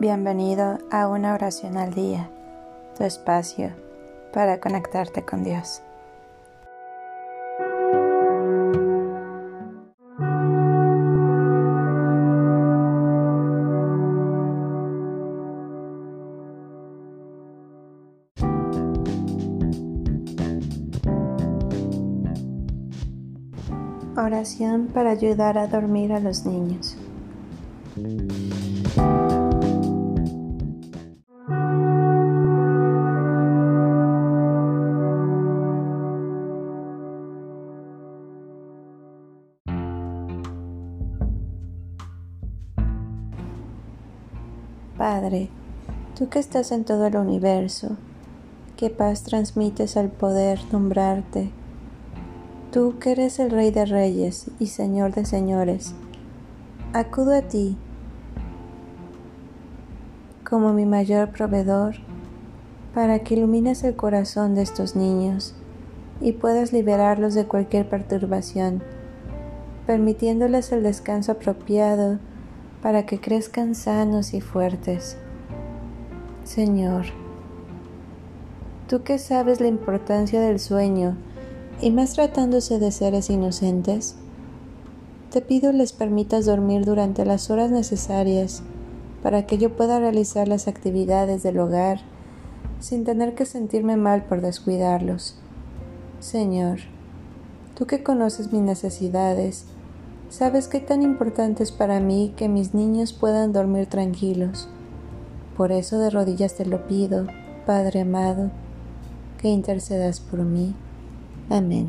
Bienvenido a una oración al día, tu espacio para conectarte con Dios. Oración para ayudar a dormir a los niños. Padre, tú que estás en todo el universo, qué paz transmites al poder nombrarte. Tú que eres el Rey de Reyes y Señor de Señores, acudo a ti como mi mayor proveedor para que ilumines el corazón de estos niños y puedas liberarlos de cualquier perturbación, permitiéndoles el descanso apropiado para que crezcan sanos y fuertes. Señor, tú que sabes la importancia del sueño, y más tratándose de seres inocentes, te pido les permitas dormir durante las horas necesarias para que yo pueda realizar las actividades del hogar sin tener que sentirme mal por descuidarlos. Señor, tú que conoces mis necesidades, Sabes qué tan importante es para mí que mis niños puedan dormir tranquilos. Por eso de rodillas te lo pido, Padre amado, que intercedas por mí. Amén.